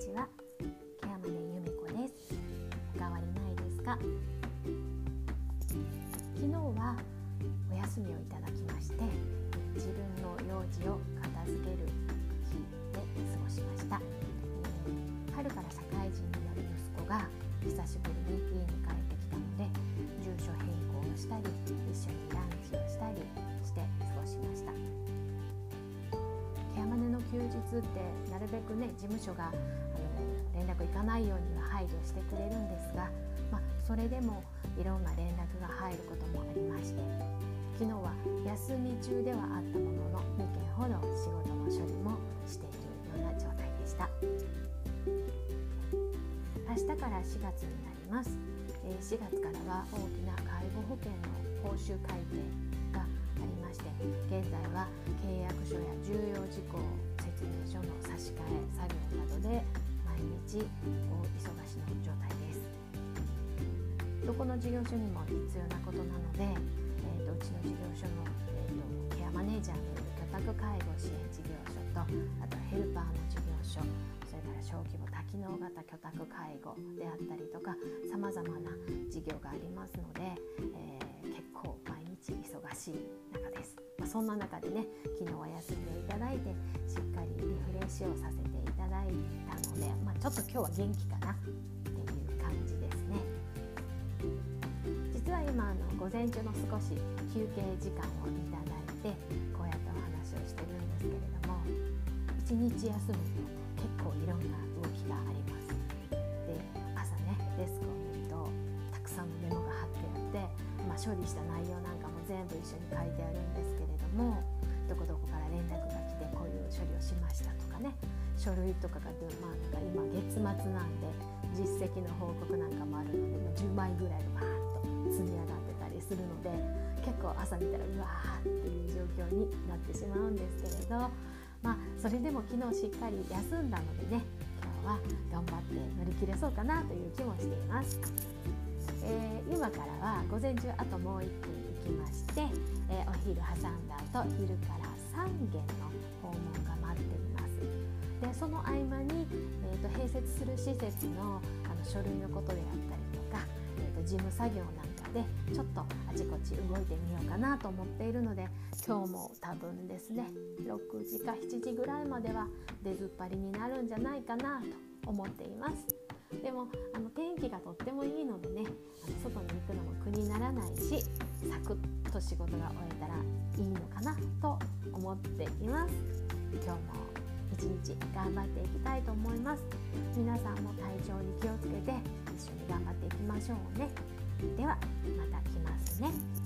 ちは。ケアマネです。お変わりないですか？昨日はお休みをいただきまして自分の用事をってなるべくね事務所があの連絡いかないようには配慮してくれるんですが、まあ、それでもいろんな連絡が入ることもありまして昨日は休み中ではあったものの2件ほど仕事の処理もしているような状態でした。明日から4月になります。4月からは大きな介護保険の報酬改定まして現在は契約書や重要事項説明書の差し替え作業などで毎日大忙しの状態です。どこの事業所にも必要なことなのでえーと、うちの事業所の、えーと、ケアマネージャーによる居宅介護支援事業所とあとヘルパーの事業所それから小規模多機能型居宅介護であったりとかさまざまな事業がありますので、えー、結構毎日忙しい、そんな中でね昨日は休んでいただいてしっかりリフレッシュをさせていただいたので、まあ、ちょっと今日は元気かなっていう感じですね。実は今あの午前中の少し休憩時間をいただいてこうやってお話をしてるんですけれども一日休むと処理した内容なんかも全部一緒に書いてあるんですけれどもどこどこから連絡が来てこういう処理をしましたとかね書類とかが、まあ、なんか今月末なんで実績の報告なんかもあるので10枚ぐらいバーッと積み上がってたりするので結構朝見たらうわーっていう状況になってしまうんですけれどまあそれでも昨日しっかり休んだのでね今日は頑張って乗り切れそうかなという気もしています。えー、今からは午前中あともう1分行きまして、えー、お昼挟んだ後昼から3軒の訪問が待っています。でその合間に、えーと、併設する施設のあの書類のことであったりとか、えーと事務作業なんかでちょっとあちこち動いてみようかなと思っているので今日も多分ですね6時か7時ぐらいまでは出ずっぱりになるんじゃないかなと思っています。でもあの天気がとってもいいのでね外に行くのも苦にならないしサクッと仕事が終えたらいいのかなと思っています。今日も一日頑張っていきたいと思います。皆さんも体調に気をつけて一緒に頑張っていきましょうね。ではまた来ますね。